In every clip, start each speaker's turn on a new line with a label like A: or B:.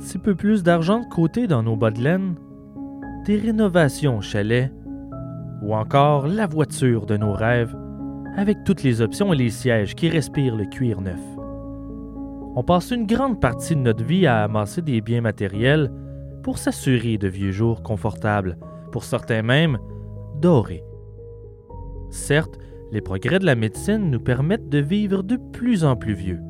A: petit peu plus d'argent de côté dans nos bas de laine, des rénovations au chalet, ou encore la voiture de nos rêves, avec toutes les options et les sièges qui respirent le cuir neuf. On passe une grande partie de notre vie à amasser des biens matériels pour s'assurer de vieux jours confortables, pour certains même dorés. Certes, les progrès de la médecine nous permettent de vivre de plus en plus vieux.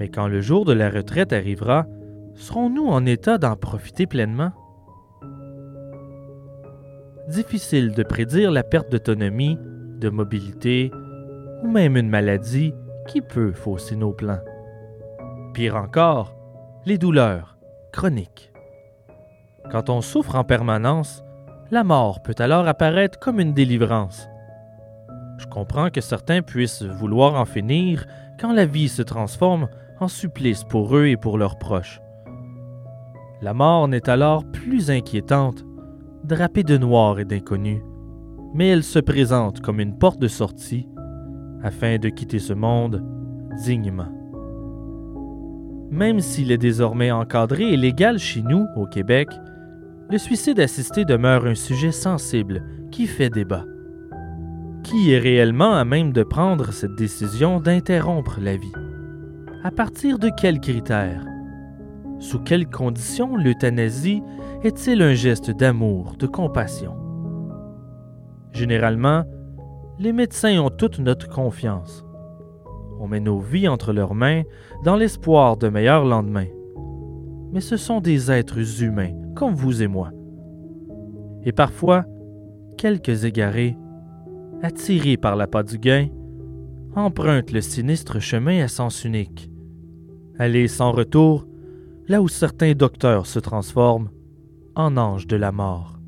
A: Mais quand le jour de la retraite arrivera, serons-nous en état d'en profiter pleinement? Difficile de prédire la perte d'autonomie, de mobilité ou même une maladie qui peut fausser nos plans. Pire encore, les douleurs chroniques. Quand on souffre en permanence, la mort peut alors apparaître comme une délivrance. Je comprends que certains puissent vouloir en finir quand la vie se transforme en supplice pour eux et pour leurs proches. La mort n'est alors plus inquiétante, drapée de noir et d'inconnu, mais elle se présente comme une porte de sortie afin de quitter ce monde dignement. Même s'il est désormais encadré et légal chez nous, au Québec, le suicide assisté demeure un sujet sensible qui fait débat. Qui est réellement à même de prendre cette décision d'interrompre la vie? À partir de quels critères? Sous quelles conditions l'euthanasie est-il un geste d'amour, de compassion? Généralement, les médecins ont toute notre confiance. On met nos vies entre leurs mains dans l'espoir de meilleurs lendemains. Mais ce sont des êtres humains, comme vous et moi. Et parfois, quelques égarés, attirés par la pas du gain, empruntent le sinistre chemin à sens unique. Aller sans retour, là où certains docteurs se transforment en anges de la mort.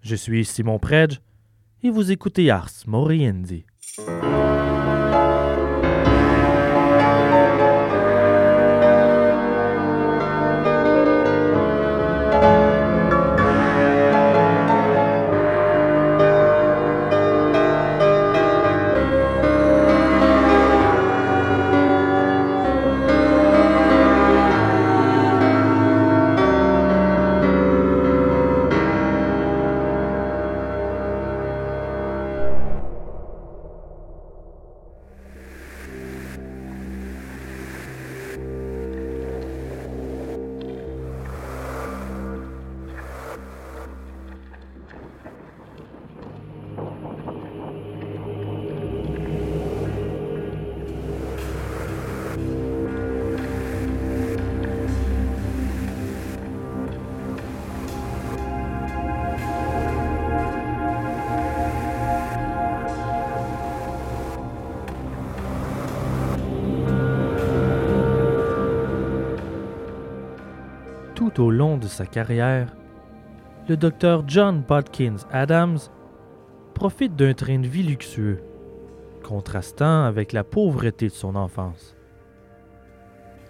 A: Je suis Simon Predge et vous écoutez Ars Moriendi. Au long de sa carrière, le docteur John Bodkins Adams profite d'un train de vie luxueux, contrastant avec la pauvreté de son enfance.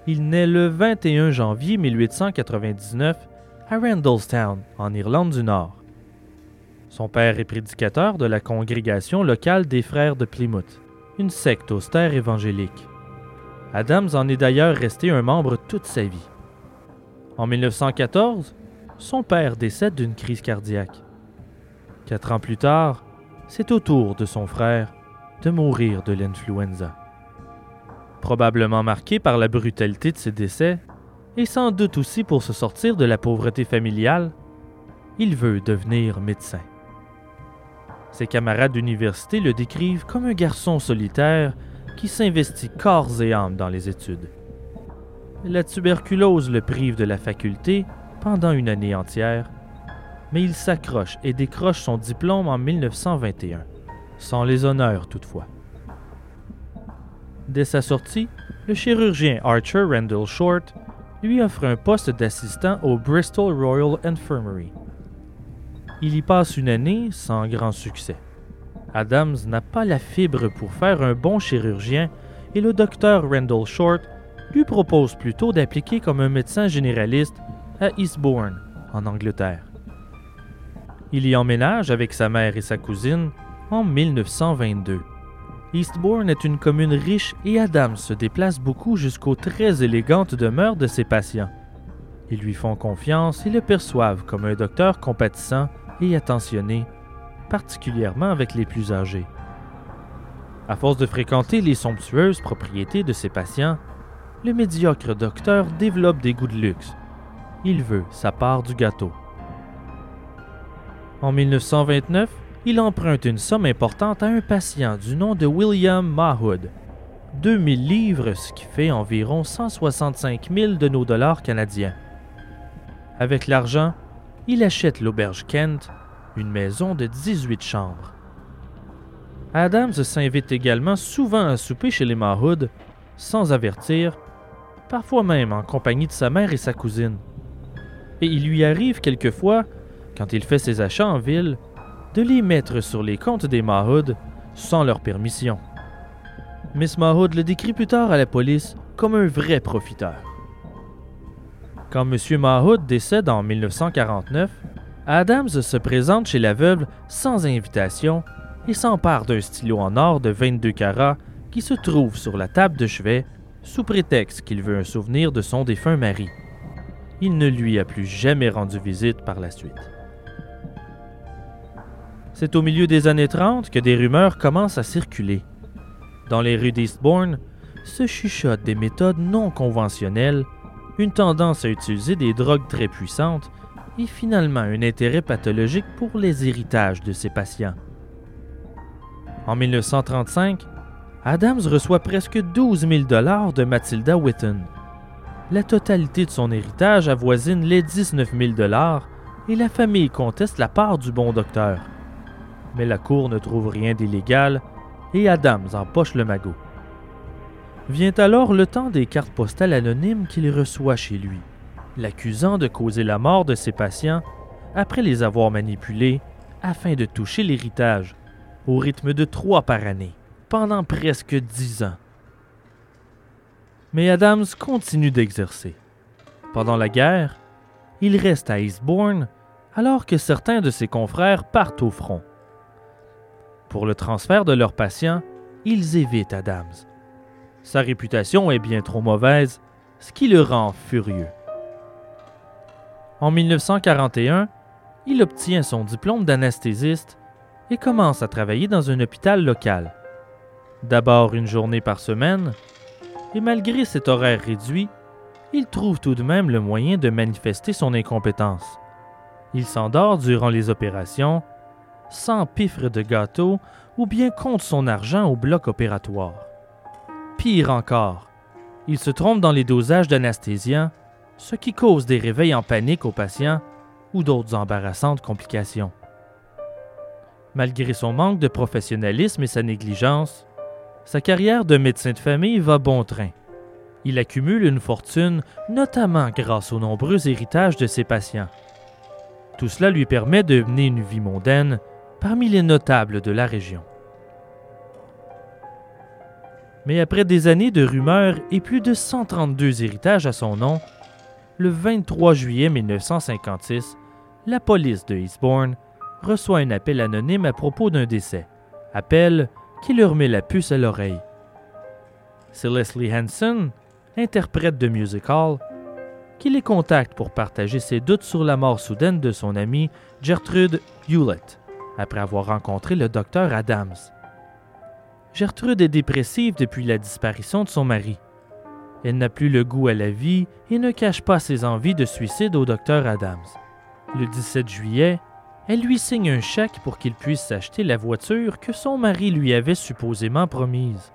A: Il naît le 21 janvier 1899 à Randallstown, en Irlande du Nord. Son père est prédicateur de la congrégation locale des Frères de Plymouth, une secte austère évangélique. Adams en est d'ailleurs resté un membre toute sa vie. En 1914, son père décède d'une crise cardiaque. Quatre ans plus tard, c'est au tour de son frère de mourir de l'influenza. Probablement marqué par la brutalité de ses décès, et sans doute aussi pour se sortir de la pauvreté familiale, il veut devenir médecin. Ses camarades d'université le décrivent comme un garçon solitaire qui s'investit corps et âme dans les études. La tuberculose le prive de la faculté pendant une année entière, mais il s'accroche et décroche son diplôme en 1921, sans les honneurs toutefois. Dès sa sortie, le chirurgien Archer Randall Short lui offre un poste d'assistant au Bristol Royal Infirmary. Il y passe une année sans grand succès. Adams n'a pas la fibre pour faire un bon chirurgien et le docteur Randall Short lui propose plutôt d'appliquer comme un médecin généraliste à Eastbourne, en Angleterre. Il y emménage avec sa mère et sa cousine en 1922. Eastbourne est une commune riche et Adams se déplace beaucoup jusqu'aux très élégantes demeures de ses patients. Ils lui font confiance et le perçoivent comme un docteur compatissant et attentionné, particulièrement avec les plus âgés. À force de fréquenter les somptueuses propriétés de ses patients, le médiocre docteur développe des goûts de luxe. Il veut sa part du gâteau. En 1929, il emprunte une somme importante à un patient du nom de William Mahood. 2000 livres, ce qui fait environ 165 000 de nos dollars canadiens. Avec l'argent, il achète l'auberge Kent, une maison de 18 chambres. Adams s'invite également souvent à souper chez les Mahood, sans avertir, parfois même en compagnie de sa mère et sa cousine. Et il lui arrive quelquefois, quand il fait ses achats en ville, de les mettre sur les comptes des Mahood sans leur permission. Miss Mahood le décrit plus tard à la police comme un vrai profiteur. Quand M. Mahood décède en 1949, Adams se présente chez la veuve sans invitation et s'empare d'un stylo en or de 22 carats qui se trouve sur la table de chevet sous prétexte qu'il veut un souvenir de son défunt mari. Il ne lui a plus jamais rendu visite par la suite. C'est au milieu des années 30 que des rumeurs commencent à circuler. Dans les rues d'Eastbourne se chuchotent des méthodes non conventionnelles, une tendance à utiliser des drogues très puissantes et finalement un intérêt pathologique pour les héritages de ses patients. En 1935, Adams reçoit presque 12 000 dollars de Matilda Whitten. La totalité de son héritage avoisine les 19 000 dollars et la famille conteste la part du bon docteur. Mais la cour ne trouve rien d'illégal et Adams empoche le magot. Vient alors le temps des cartes postales anonymes qu'il reçoit chez lui, l'accusant de causer la mort de ses patients après les avoir manipulés afin de toucher l'héritage au rythme de trois par année, pendant presque dix ans. Mais Adams continue d'exercer. Pendant la guerre, il reste à Eastbourne alors que certains de ses confrères partent au front. Pour le transfert de leurs patients, ils évitent Adams. Sa réputation est bien trop mauvaise, ce qui le rend furieux. En 1941, il obtient son diplôme d'anesthésiste et commence à travailler dans un hôpital local. D'abord une journée par semaine, et malgré cet horaire réduit, il trouve tout de même le moyen de manifester son incompétence. Il s'endort durant les opérations, sans piffre de gâteau ou bien compte son argent au bloc opératoire. Pire encore, il se trompe dans les dosages d'anesthésiens, ce qui cause des réveils en panique aux patients ou d'autres embarrassantes complications. Malgré son manque de professionnalisme et sa négligence, sa carrière de médecin de famille va bon train. Il accumule une fortune, notamment grâce aux nombreux héritages de ses patients. Tout cela lui permet de mener une vie mondaine parmi les notables de la région. Mais après des années de rumeurs et plus de 132 héritages à son nom, le 23 juillet 1956, la police de Eastbourne reçoit un appel anonyme à propos d'un décès. Appel qui leur met la puce à l'oreille. C'est Leslie Hanson, interprète de musical, qui les contacte pour partager ses doutes sur la mort soudaine de son amie Gertrude Hewlett, après avoir rencontré le docteur Adams. Gertrude est dépressive depuis la disparition de son mari. Elle n'a plus le goût à la vie et ne cache pas ses envies de suicide au docteur Adams. Le 17 juillet, elle lui signe un chèque pour qu'il puisse s'acheter la voiture que son mari lui avait supposément promise.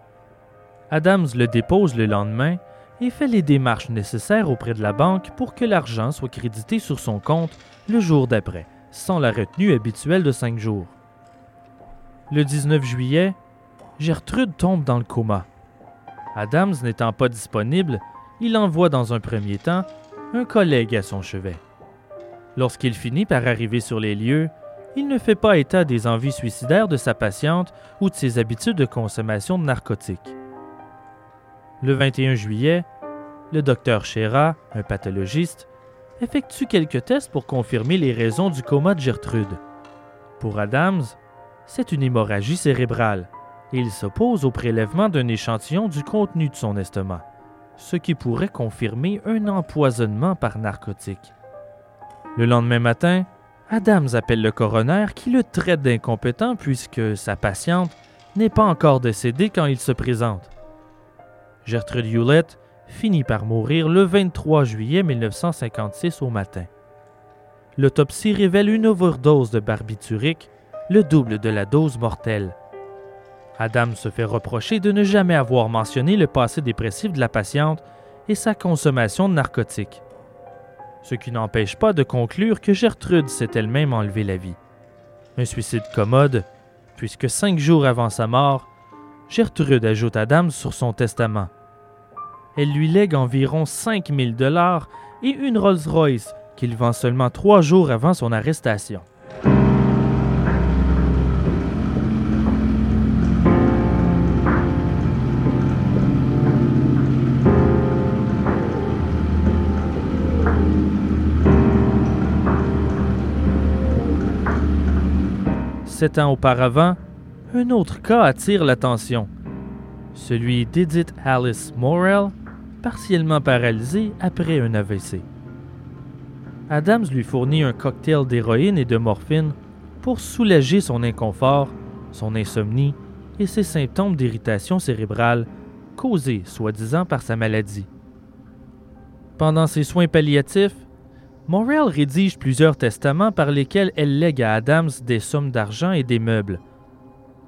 A: Adams le dépose le lendemain et fait les démarches nécessaires auprès de la banque pour que l'argent soit crédité sur son compte le jour d'après, sans la retenue habituelle de cinq jours. Le 19 juillet, Gertrude tombe dans le coma. Adams n'étant pas disponible, il envoie dans un premier temps un collègue à son chevet. Lorsqu'il finit par arriver sur les lieux, il ne fait pas état des envies suicidaires de sa patiente ou de ses habitudes de consommation de narcotiques. Le 21 juillet, le docteur Shera, un pathologiste, effectue quelques tests pour confirmer les raisons du coma de Gertrude. Pour Adams, c'est une hémorragie cérébrale et il s'oppose au prélèvement d'un échantillon du contenu de son estomac, ce qui pourrait confirmer un empoisonnement par narcotique. Le lendemain matin, Adams appelle le coroner qui le traite d'incompétent puisque sa patiente n'est pas encore décédée quand il se présente. Gertrude Hewlett finit par mourir le 23 juillet 1956 au matin. L'autopsie révèle une overdose de barbiturique, le double de la dose mortelle. Adam se fait reprocher de ne jamais avoir mentionné le passé dépressif de la patiente et sa consommation de narcotiques. Ce qui n'empêche pas de conclure que Gertrude s'est elle-même enlevé la vie. Un suicide commode, puisque cinq jours avant sa mort, Gertrude ajoute Adam sur son testament. Elle lui lègue environ 5000 dollars et une Rolls-Royce qu'il vend seulement trois jours avant son arrestation. Sept ans auparavant, un autre cas attire l'attention. Celui d'Edith Alice Morrell, partiellement paralysée après un AVC. Adams lui fournit un cocktail d'héroïne et de morphine pour soulager son inconfort, son insomnie et ses symptômes d'irritation cérébrale causés soi-disant par sa maladie. Pendant ses soins palliatifs, Morrell rédige plusieurs testaments par lesquels elle lègue à Adams des sommes d'argent et des meubles.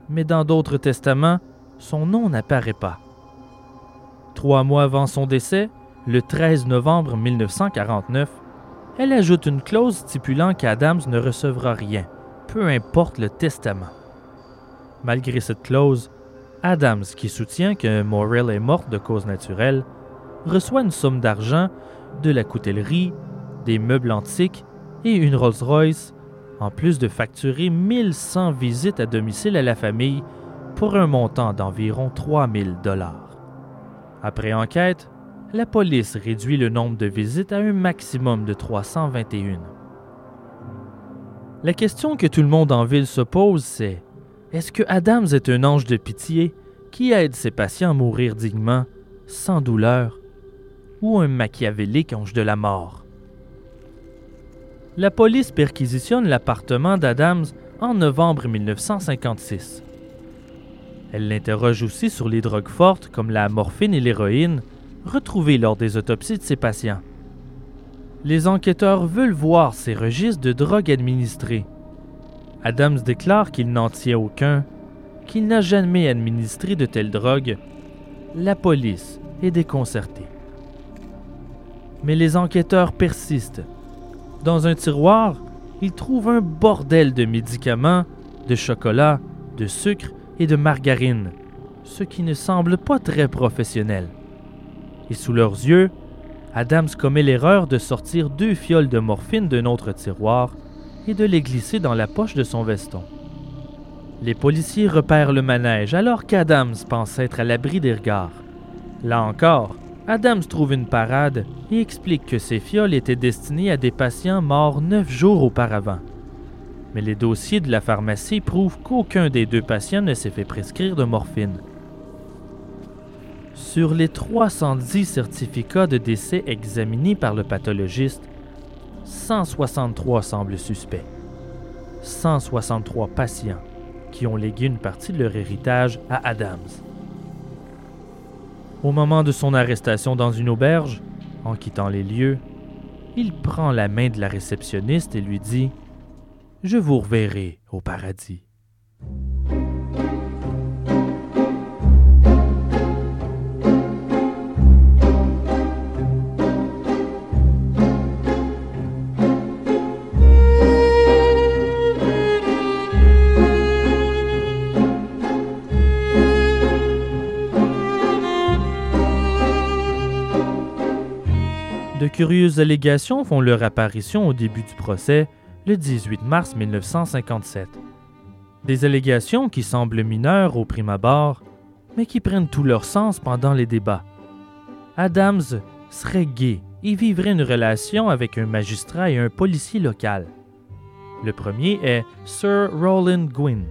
A: Mais dans d'autres testaments, son nom n'apparaît pas. Trois mois avant son décès, le 13 novembre 1949, elle ajoute une clause stipulant qu'Adams ne recevra rien, peu importe le testament. Malgré cette clause, Adams, qui soutient que Morrell est morte de cause naturelle, reçoit une somme d'argent, de la coutellerie, des meubles antiques et une Rolls-Royce, en plus de facturer 1100 visites à domicile à la famille pour un montant d'environ 3000 dollars. Après enquête, la police réduit le nombre de visites à un maximum de 321. La question que tout le monde en ville se pose, c'est est-ce que Adams est un ange de pitié qui aide ses patients à mourir dignement, sans douleur, ou un machiavélique ange de la mort? La police perquisitionne l'appartement d'Adams en novembre 1956. Elle l'interroge aussi sur les drogues fortes comme la morphine et l'héroïne retrouvées lors des autopsies de ses patients. Les enquêteurs veulent voir ces registres de drogues administrés. Adams déclare qu'il n'en tient aucun, qu'il n'a jamais administré de telles drogues. La police est déconcertée. Mais les enquêteurs persistent dans un tiroir, il trouve un bordel de médicaments, de chocolat, de sucre et de margarine, ce qui ne semble pas très professionnel. Et sous leurs yeux, Adams commet l'erreur de sortir deux fioles de morphine d'un autre tiroir et de les glisser dans la poche de son veston. Les policiers repèrent le manège alors qu'Adams pense être à l'abri des regards. Là encore, Adams trouve une parade et explique que ces fioles étaient destinées à des patients morts neuf jours auparavant. Mais les dossiers de la pharmacie prouvent qu'aucun des deux patients ne s'est fait prescrire de morphine. Sur les 310 certificats de décès examinés par le pathologiste, 163 semblent suspects. 163 patients qui ont légué une partie de leur héritage à Adams. Au moment de son arrestation dans une auberge, en quittant les lieux, il prend la main de la réceptionniste et lui dit ⁇ Je vous reverrai au paradis ⁇ curieuses allégations font leur apparition au début du procès, le 18 mars 1957. Des allégations qui semblent mineures au prime abord, mais qui prennent tout leur sens pendant les débats. Adams serait gay et vivrait une relation avec un magistrat et un policier local. Le premier est Sir Roland Gwynne.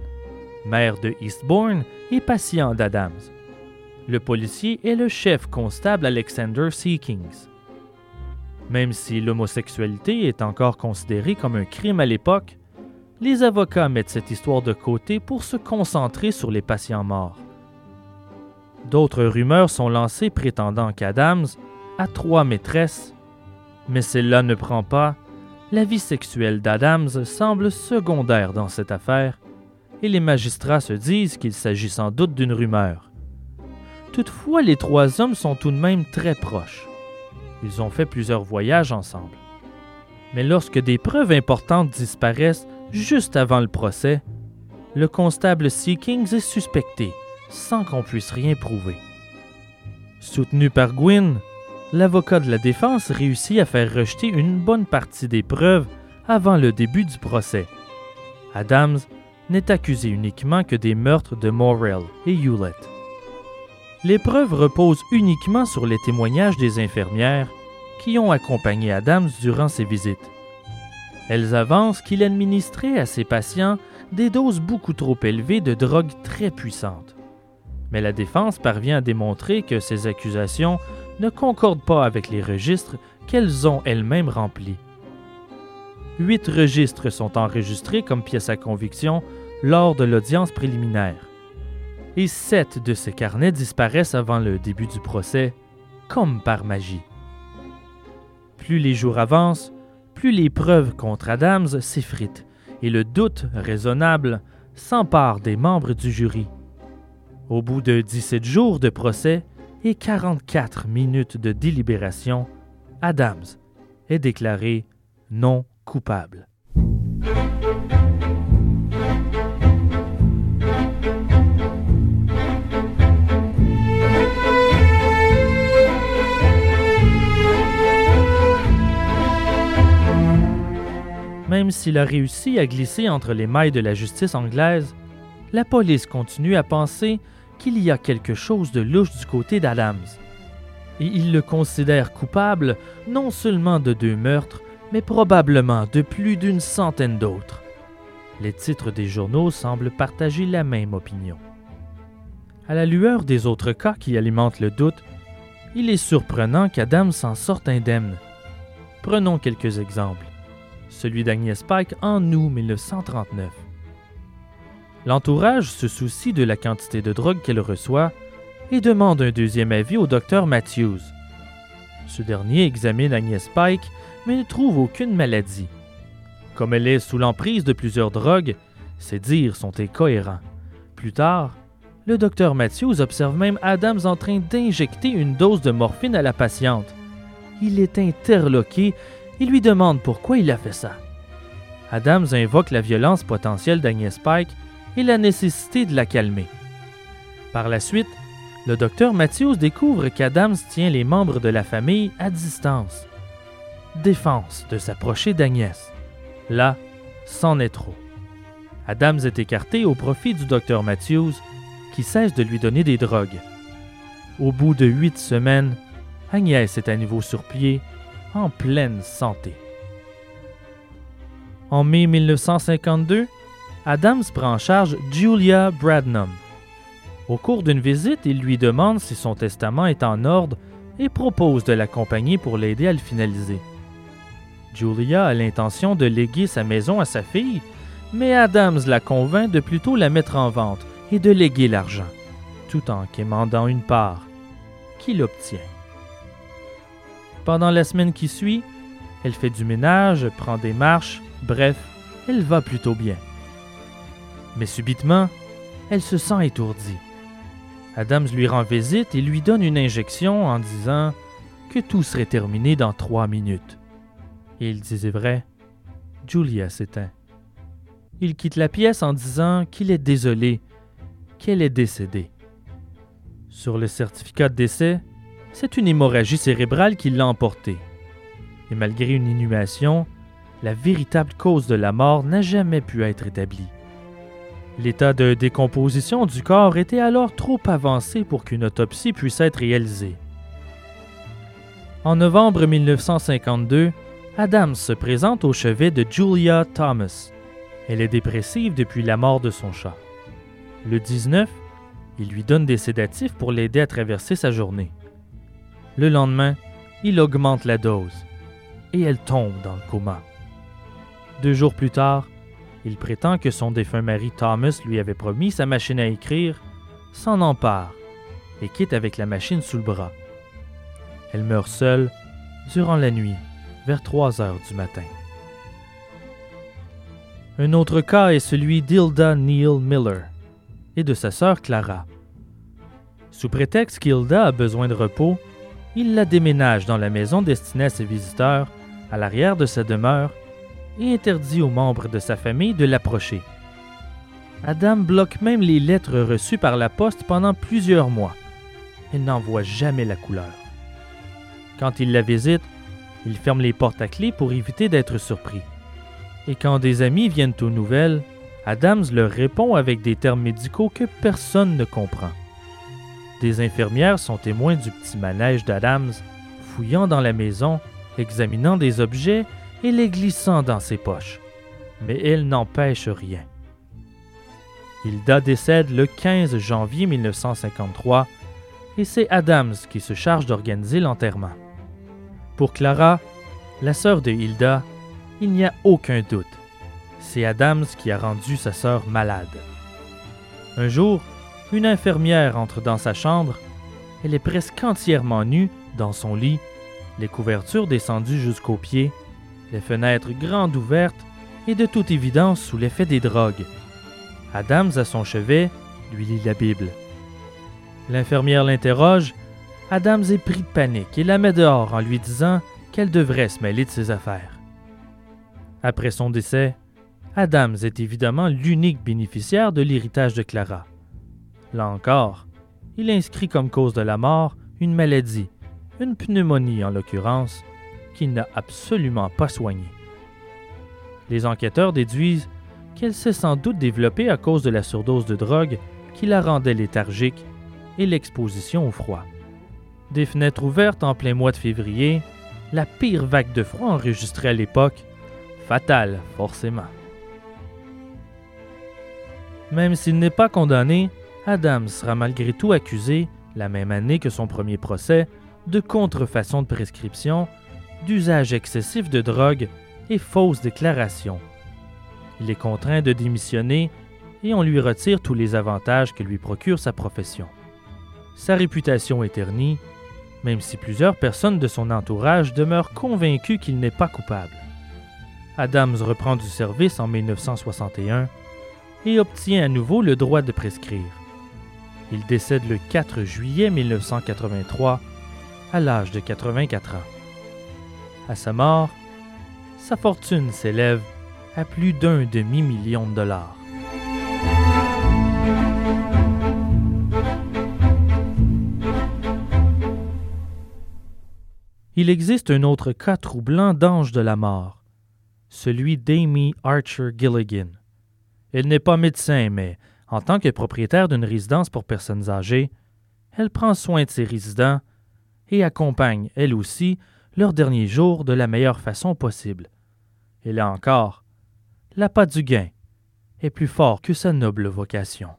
A: maire de Eastbourne et patient d'Adams. Le policier est le chef constable Alexander Seekings. Même si l'homosexualité est encore considérée comme un crime à l'époque, les avocats mettent cette histoire de côté pour se concentrer sur les patients morts. D'autres rumeurs sont lancées prétendant qu'Adams a trois maîtresses, mais celle-là ne prend pas. La vie sexuelle d'Adams semble secondaire dans cette affaire, et les magistrats se disent qu'il s'agit sans doute d'une rumeur. Toutefois, les trois hommes sont tout de même très proches. Ils ont fait plusieurs voyages ensemble. Mais lorsque des preuves importantes disparaissent juste avant le procès, le constable Seekings est suspecté sans qu'on puisse rien prouver. Soutenu par Gwyn, l'avocat de la défense réussit à faire rejeter une bonne partie des preuves avant le début du procès. Adams n'est accusé uniquement que des meurtres de Morrell et Hewlett. Les preuves reposent uniquement sur les témoignages des infirmières qui ont accompagné Adams durant ses visites. Elles avancent qu'il administrait à ses patients des doses beaucoup trop élevées de drogues très puissantes. Mais la défense parvient à démontrer que ces accusations ne concordent pas avec les registres qu'elles ont elles-mêmes remplis. Huit registres sont enregistrés comme pièces à conviction lors de l'audience préliminaire. Et sept de ces carnets disparaissent avant le début du procès, comme par magie. Plus les jours avancent, plus les preuves contre Adams s'effritent et le doute raisonnable s'empare des membres du jury. Au bout de 17 jours de procès et 44 minutes de délibération, Adams est déclaré non coupable. Même s'il a réussi à glisser entre les mailles de la justice anglaise, la police continue à penser qu'il y a quelque chose de louche du côté d'Adams. Et il le considère coupable non seulement de deux meurtres, mais probablement de plus d'une centaine d'autres. Les titres des journaux semblent partager la même opinion. À la lueur des autres cas qui alimentent le doute, il est surprenant qu'Adams s'en sorte indemne. Prenons quelques exemples. Celui d'Agnès Pike en août 1939. L'entourage se soucie de la quantité de drogue qu'elle reçoit et demande un deuxième avis au docteur Matthews. Ce dernier examine Agnès Pike mais ne trouve aucune maladie. Comme elle est sous l'emprise de plusieurs drogues, ses dires sont incohérents. Plus tard, le docteur Matthews observe même Adams en train d'injecter une dose de morphine à la patiente. Il est interloqué et lui demande pourquoi il a fait ça. Adams invoque la violence potentielle d'Agnès Pike et la nécessité de la calmer. Par la suite, le docteur Matthews découvre qu'Adams tient les membres de la famille à distance. Défense de s'approcher d'Agnès. Là, c'en est trop. Adams est écarté au profit du docteur Matthews, qui cesse de lui donner des drogues. Au bout de huit semaines, Agnès est à nouveau sur pied, en pleine santé. En mai 1952, Adams prend en charge Julia Bradnam. Au cours d'une visite, il lui demande si son testament est en ordre et propose de l'accompagner pour l'aider à le finaliser. Julia a l'intention de léguer sa maison à sa fille, mais Adams la convainc de plutôt la mettre en vente et de léguer l'argent, tout en quémandant une part, qu'il obtient. Pendant la semaine qui suit, elle fait du ménage, prend des marches, bref, elle va plutôt bien. Mais subitement, elle se sent étourdie. Adams lui rend visite et lui donne une injection en disant que tout serait terminé dans trois minutes. Et il disait vrai. Julia s'éteint. Il quitte la pièce en disant qu'il est désolé, qu'elle est décédée. Sur le certificat de décès, c'est une hémorragie cérébrale qui l'a emporté. Et malgré une inhumation, la véritable cause de la mort n'a jamais pu être établie. L'état de décomposition du corps était alors trop avancé pour qu'une autopsie puisse être réalisée. En novembre 1952, Adams se présente au chevet de Julia Thomas. Elle est dépressive depuis la mort de son chat. Le 19, il lui donne des sédatifs pour l'aider à traverser sa journée. Le lendemain, il augmente la dose et elle tombe dans le coma. Deux jours plus tard, il prétend que son défunt mari Thomas lui avait promis sa machine à écrire, s'en empare et quitte avec la machine sous le bras. Elle meurt seule durant la nuit, vers 3 heures du matin. Un autre cas est celui d'Hilda Neal Miller et de sa sœur Clara. Sous prétexte qu'Hilda a besoin de repos, il la déménage dans la maison destinée à ses visiteurs, à l'arrière de sa demeure, et interdit aux membres de sa famille de l'approcher. Adam bloque même les lettres reçues par la poste pendant plusieurs mois. Elle n'en voit jamais la couleur. Quand il la visite, il ferme les portes à clé pour éviter d'être surpris. Et quand des amis viennent aux nouvelles, Adams leur répond avec des termes médicaux que personne ne comprend. Des infirmières sont témoins du petit manège d'Adams, fouillant dans la maison, examinant des objets et les glissant dans ses poches. Mais elle n'empêche rien. Hilda décède le 15 janvier 1953 et c'est Adams qui se charge d'organiser l'enterrement. Pour Clara, la sœur de Hilda, il n'y a aucun doute. C'est Adams qui a rendu sa sœur malade. Un jour, une infirmière entre dans sa chambre. Elle est presque entièrement nue dans son lit, les couvertures descendues jusqu'aux pieds, les fenêtres grandes ouvertes et de toute évidence sous l'effet des drogues. Adams à son chevet lui lit la Bible. L'infirmière l'interroge Adams est pris de panique et la met dehors en lui disant qu'elle devrait se mêler de ses affaires. Après son décès, Adams est évidemment l'unique bénéficiaire de l'héritage de Clara. Là encore, il inscrit comme cause de la mort une maladie, une pneumonie en l'occurrence, qu'il n'a absolument pas soignée. Les enquêteurs déduisent qu'elle s'est sans doute développée à cause de la surdose de drogue qui la rendait léthargique et l'exposition au froid des fenêtres ouvertes en plein mois de février, la pire vague de froid enregistrée à l'époque, fatale forcément. Même s'il n'est pas condamné, Adams sera malgré tout accusé, la même année que son premier procès, de contrefaçon de prescription, d'usage excessif de drogue et fausses déclarations. Il est contraint de démissionner et on lui retire tous les avantages que lui procure sa profession. Sa réputation est ternie même si plusieurs personnes de son entourage demeurent convaincues qu'il n'est pas coupable. Adams reprend du service en 1961 et obtient à nouveau le droit de prescrire. Il décède le 4 juillet 1983 à l'âge de 84 ans. À sa mort, sa fortune s'élève à plus d'un demi-million de dollars. il existe un autre cas troublant d'ange de la mort, celui d'Amy Archer Gilligan. Elle n'est pas médecin, mais en tant que propriétaire d'une résidence pour personnes âgées, elle prend soin de ses résidents et accompagne, elle aussi, leurs derniers jours de la meilleure façon possible. Et là encore, l'appât du gain est plus fort que sa noble vocation.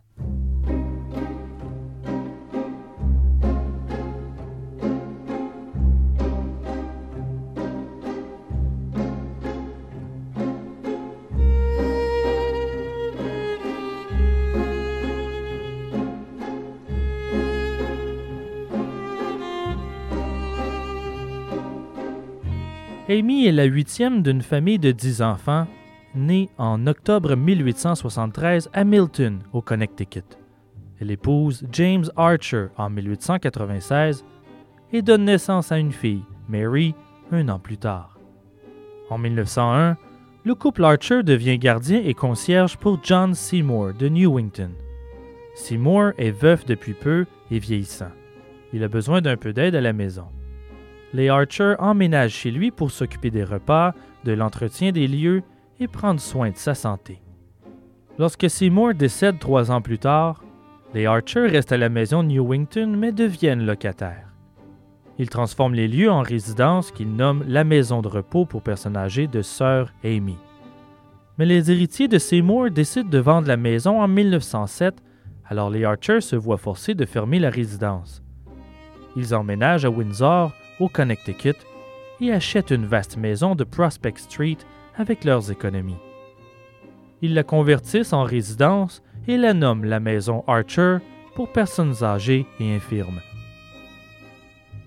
A: Amy est la huitième d'une famille de dix enfants, née en octobre 1873 à Milton, au Connecticut. Elle épouse James Archer en 1896 et donne naissance à une fille, Mary, un an plus tard. En 1901, le couple Archer devient gardien et concierge pour John Seymour de Newington. Seymour est veuf depuis peu et vieillissant. Il a besoin d'un peu d'aide à la maison les Archer emménagent chez lui pour s'occuper des repas, de l'entretien des lieux et prendre soin de sa santé. Lorsque Seymour décède trois ans plus tard, les Archer restent à la maison Newington mais deviennent locataires. Ils transforment les lieux en résidence qu'ils nomment la maison de repos pour personnes âgées de Sœur Amy. Mais les héritiers de Seymour décident de vendre la maison en 1907 Alors les Archer se voient forcés de fermer la résidence. Ils emménagent à Windsor, au Connecticut, et achètent une vaste maison de Prospect Street avec leurs économies. Ils la convertissent en résidence et la nomment la maison Archer pour personnes âgées et infirmes.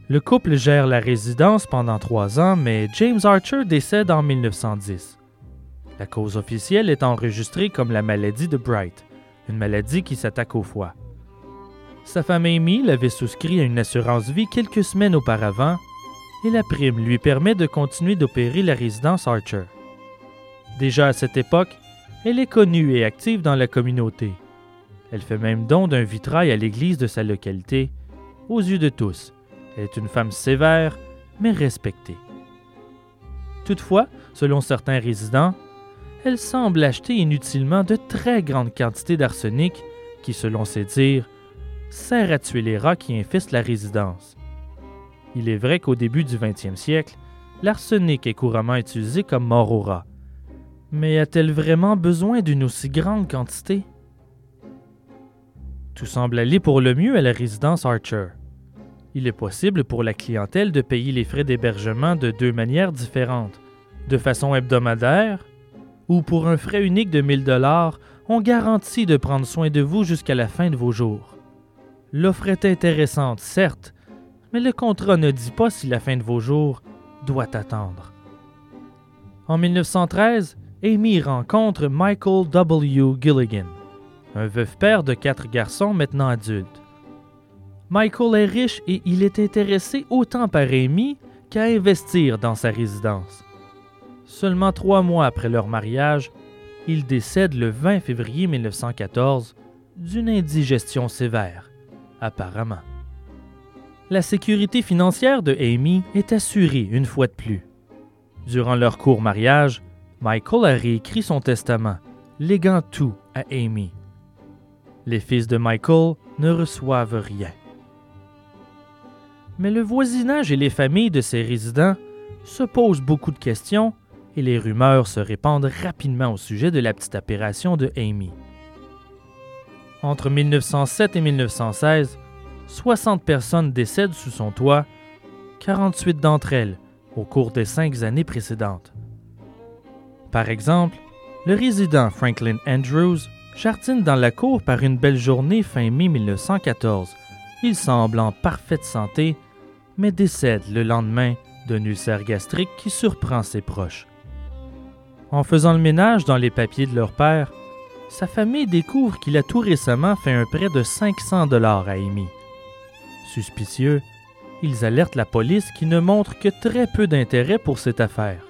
A: Le couple gère la résidence pendant trois ans, mais James Archer décède en 1910. La cause officielle est enregistrée comme la maladie de Bright, une maladie qui s'attaque au foie. Sa femme Amy l'avait souscrit à une assurance vie quelques semaines auparavant et la prime lui permet de continuer d'opérer la résidence Archer. Déjà à cette époque, elle est connue et active dans la communauté. Elle fait même don d'un vitrail à l'église de sa localité, aux yeux de tous. Elle est une femme sévère, mais respectée. Toutefois, selon certains résidents, elle semble acheter inutilement de très grandes quantités d'arsenic qui, selon ses dires, sert à tuer les rats qui infestent la résidence. Il est vrai qu'au début du 20e siècle, l'arsenic est couramment utilisé comme mort aux rats. Mais a-t-elle vraiment besoin d'une aussi grande quantité? Tout semble aller pour le mieux à la résidence Archer. Il est possible pour la clientèle de payer les frais d'hébergement de deux manières différentes, de façon hebdomadaire ou pour un frais unique de 1000 dollars, on garantit de prendre soin de vous jusqu'à la fin de vos jours. L'offre est intéressante, certes, mais le contrat ne dit pas si la fin de vos jours doit attendre. En 1913, Amy rencontre Michael W. Gilligan, un veuf père de quatre garçons maintenant adultes. Michael est riche et il est intéressé autant par Amy qu'à investir dans sa résidence. Seulement trois mois après leur mariage, il décède le 20 février 1914 d'une indigestion sévère, apparemment. La sécurité financière de Amy est assurée une fois de plus. Durant leur court mariage, Michael a réécrit son testament, léguant tout à Amy. Les fils de Michael ne reçoivent rien. Mais le voisinage et les familles de ces résidents se posent beaucoup de questions et les rumeurs se répandent rapidement au sujet de la petite opération de Amy. Entre 1907 et 1916, 60 personnes décèdent sous son toit, 48 d'entre elles au cours des cinq années précédentes. Par exemple, le résident Franklin Andrews jardine dans la cour par une belle journée fin mai 1914. Il semble en parfaite santé, mais décède le lendemain d'un ulcère gastrique qui surprend ses proches. En faisant le ménage dans les papiers de leur père, sa famille découvre qu'il a tout récemment fait un prêt de 500 dollars à Amy. Suspicieux, ils alertent la police qui ne montre que très peu d'intérêt pour cette affaire.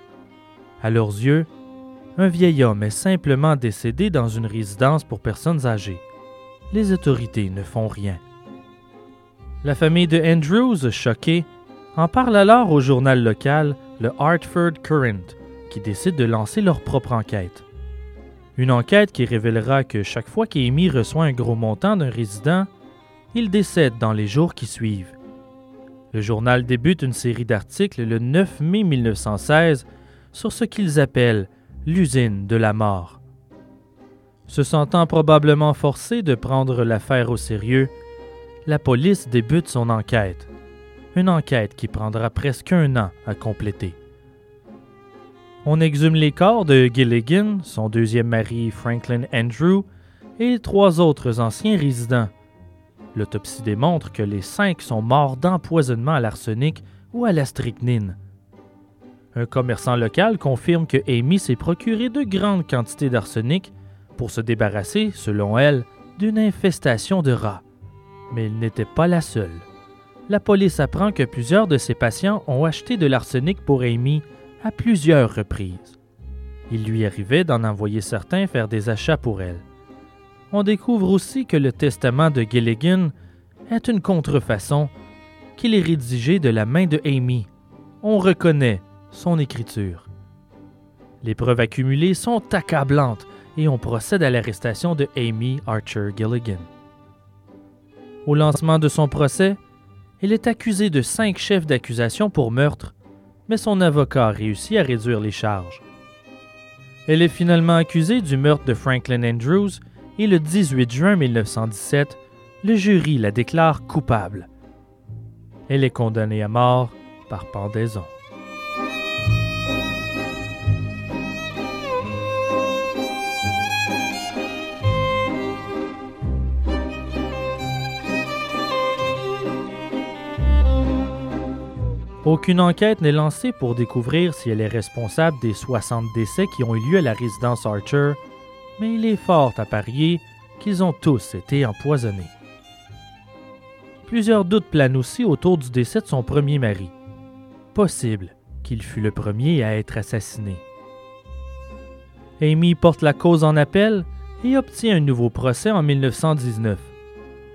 A: À leurs yeux, un vieil homme est simplement décédé dans une résidence pour personnes âgées. Les autorités ne font rien. La famille de Andrews, choquée, en parle alors au journal local, le Hartford Current, qui décident de lancer leur propre enquête. Une enquête qui révélera que chaque fois qu'Amy reçoit un gros montant d'un résident, il décède dans les jours qui suivent. Le journal débute une série d'articles le 9 mai 1916 sur ce qu'ils appellent l'usine de la mort. Se sentant probablement forcé de prendre l'affaire au sérieux, la police débute son enquête. Une enquête qui prendra presque un an à compléter. On exhume les corps de Gilligan, son deuxième mari Franklin Andrew et trois autres anciens résidents. L'autopsie démontre que les cinq sont morts d'empoisonnement à l'arsenic ou à la strychnine. Un commerçant local confirme que Amy s'est procuré de grandes quantités d'arsenic pour se débarrasser, selon elle, d'une infestation de rats. Mais il n'était pas la seule. La police apprend que plusieurs de ses patients ont acheté de l'arsenic pour Amy à plusieurs reprises. Il lui arrivait d'en envoyer certains faire des achats pour elle. On découvre aussi que le testament de Gilligan est une contrefaçon, qu'il est rédigé de la main de Amy. On reconnaît son écriture. Les preuves accumulées sont accablantes et on procède à l'arrestation de Amy Archer Gilligan. Au lancement de son procès, elle est accusée de cinq chefs d'accusation pour meurtre mais son avocat réussit à réduire les charges. Elle est finalement accusée du meurtre de Franklin Andrews et le 18 juin 1917, le jury la déclare coupable. Elle est condamnée à mort par pendaison. Aucune enquête n'est lancée pour découvrir si elle est responsable des 60 décès qui ont eu lieu à la résidence Archer, mais il est fort à parier qu'ils ont tous été empoisonnés. Plusieurs doutes planent aussi autour du décès de son premier mari. Possible qu'il fût le premier à être assassiné. Amy porte la cause en appel et obtient un nouveau procès en 1919.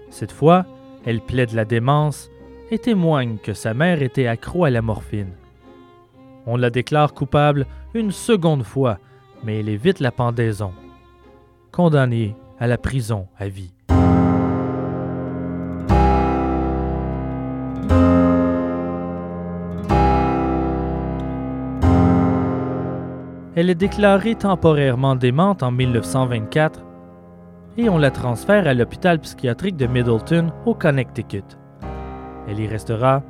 A: Cette fois, elle plaide la démence et témoigne que sa mère était accro à la morphine. On la déclare coupable une seconde fois, mais elle évite la pendaison. Condamnée à la prison à vie. Elle est déclarée temporairement démente en 1924 et on la transfère à l'hôpital psychiatrique de Middleton au Connecticut. Elle y restera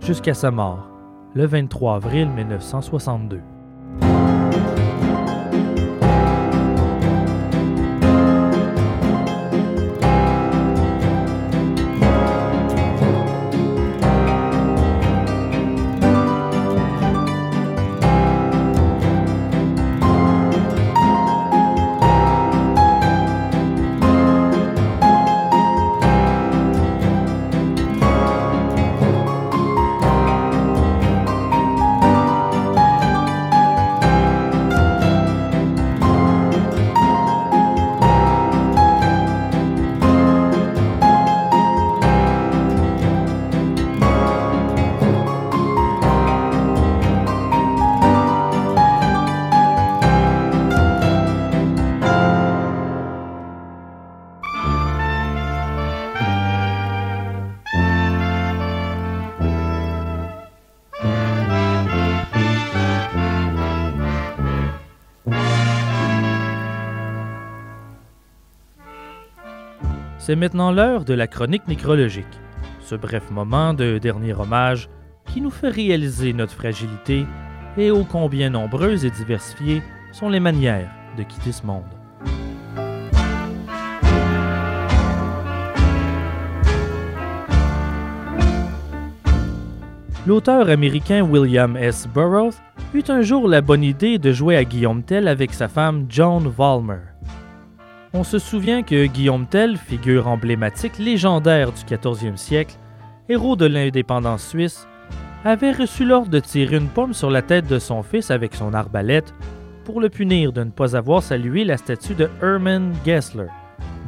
A: jusqu'à sa mort, le 23 avril 1962. C'est maintenant l'heure de la chronique nécrologique, ce bref moment de dernier hommage qui nous fait réaliser notre fragilité et ô combien nombreuses et diversifiées sont les manières de quitter ce monde. L'auteur américain William S. Burroughs eut un jour la bonne idée de jouer à Guillaume Tell avec sa femme Joan Vollmer. On se souvient que Guillaume Tell, figure emblématique légendaire du 14e siècle, héros de l'indépendance suisse, avait reçu l'ordre de tirer une pomme sur la tête de son fils avec son arbalète pour le punir de ne pas avoir salué la statue de Hermann Gessler,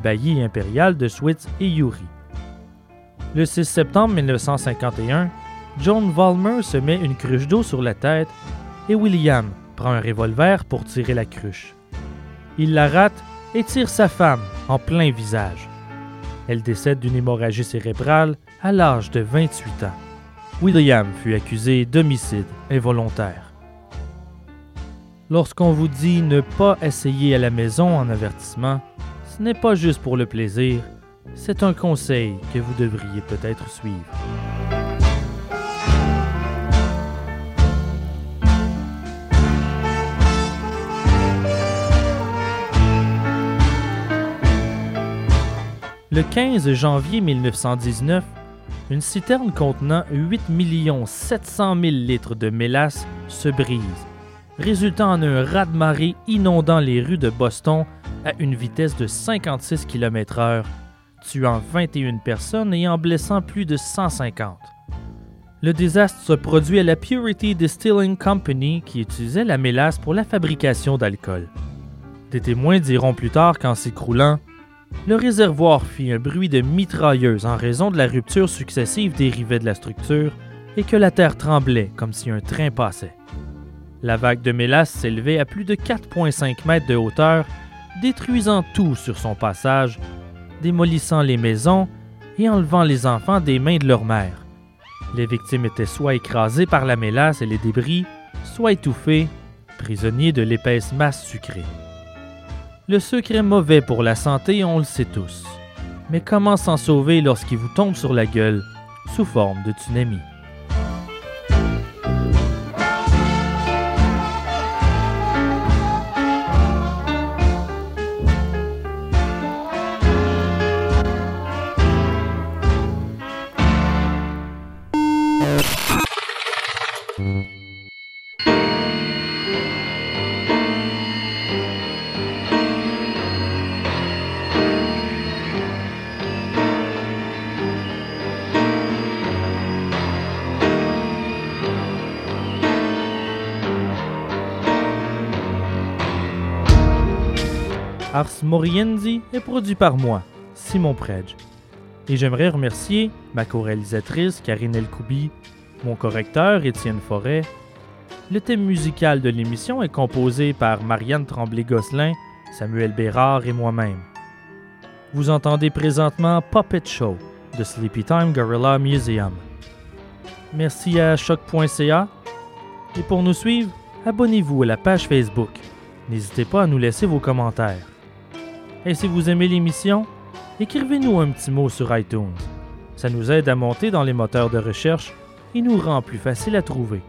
A: bailli impérial de Schwytz et Yuri. Le 6 septembre 1951, John Vollmer se met une cruche d'eau sur la tête et William prend un revolver pour tirer la cruche. Il la rate et tire sa femme en plein visage. Elle décède d'une hémorragie cérébrale à l'âge de 28 ans. William fut accusé d'homicide involontaire. Lorsqu'on vous dit ne pas essayer à la maison en avertissement, ce n'est pas juste pour le plaisir, c'est un conseil que vous devriez peut-être suivre. Le 15 janvier 1919, une citerne contenant 8 700 000 litres de mélasse se brise, résultant en un raz-de-marée inondant les rues de Boston à une vitesse de 56 km/h, tuant 21 personnes et en blessant plus de 150. Le désastre se produit à la Purity Distilling Company qui utilisait la mélasse pour la fabrication d'alcool. Des témoins diront plus tard qu'en s'écroulant, le réservoir fit un bruit de mitrailleuse en raison de la rupture successive des rivets de la structure et que la terre tremblait comme si un train passait. La vague de mélasse s'élevait à plus de 4,5 mètres de hauteur, détruisant tout sur son passage, démolissant les maisons et enlevant les enfants des mains de leur mère. Les victimes étaient soit écrasées par la mélasse et les débris, soit étouffées, prisonniers de l'épaisse masse sucrée. Le sucre est mauvais pour la santé, on le sait tous. Mais comment s'en sauver lorsqu'il vous tombe sur la gueule sous forme de tsunami? Ars Moriendi est produit par moi, Simon Predge. Et j'aimerais remercier ma co-réalisatrice Karine Elkoubi, mon correcteur Étienne Forêt. Le thème musical de l'émission est composé par Marianne Tremblay-Gosselin, Samuel Bérard et moi-même. Vous entendez présentement Puppet Show de Sleepy Time Gorilla Museum. Merci à choc.ca. Et pour nous suivre, abonnez-vous à la page Facebook. N'hésitez pas à nous laisser vos commentaires. Et si vous aimez l'émission, écrivez-nous un petit mot sur iTunes. Ça nous aide à monter dans les moteurs de recherche et nous rend plus facile à trouver.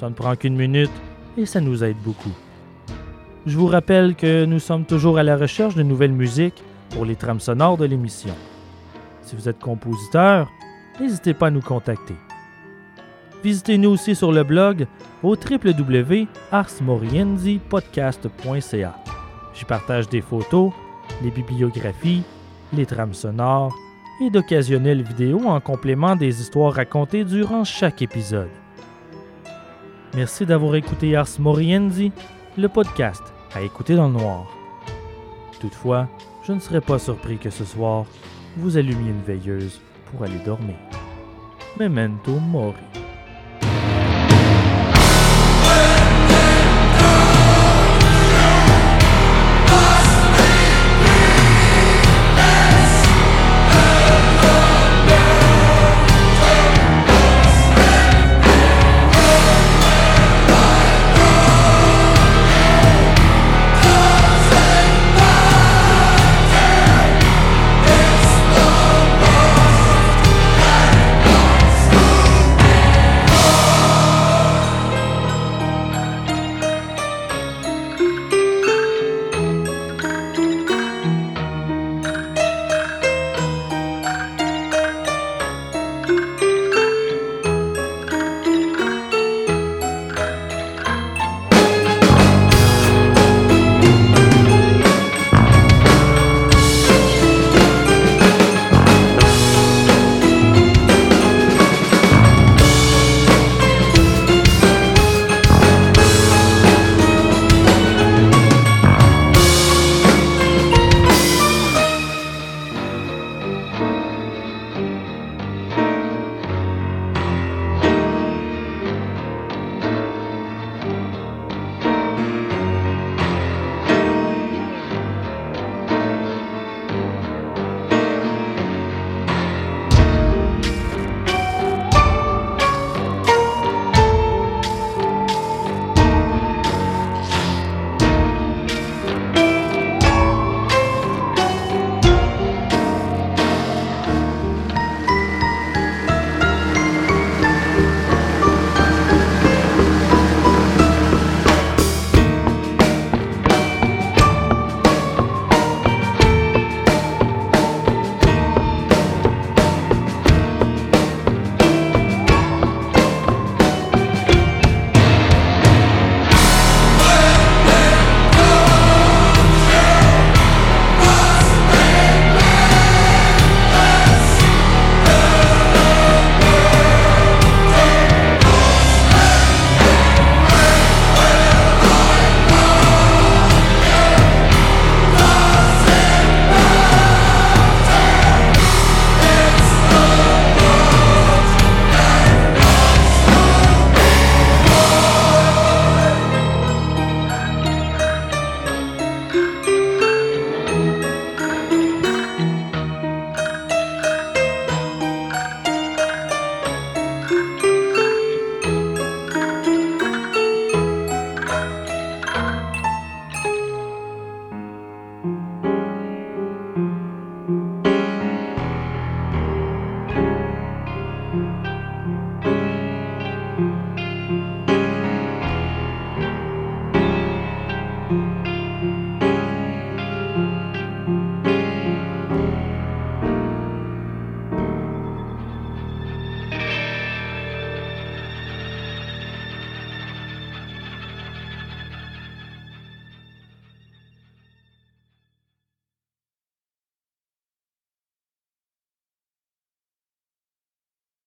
A: Ça ne prend qu'une minute et ça nous aide beaucoup. Je vous rappelle que nous sommes toujours à la recherche de nouvelles musiques pour les trames sonores de l'émission. Si vous êtes compositeur, n'hésitez pas à nous contacter. Visitez-nous aussi sur le blog au www.arsmorienzipodcast.ca. J'y partage des photos, les bibliographies, les trames sonores et d'occasionnelles vidéos en complément des histoires racontées durant chaque épisode. Merci d'avoir écouté Ars Moriendi, le podcast à écouter dans le noir. Toutefois, je ne serais pas surpris que ce soir, vous allumiez une veilleuse pour aller dormir. Memento Mori.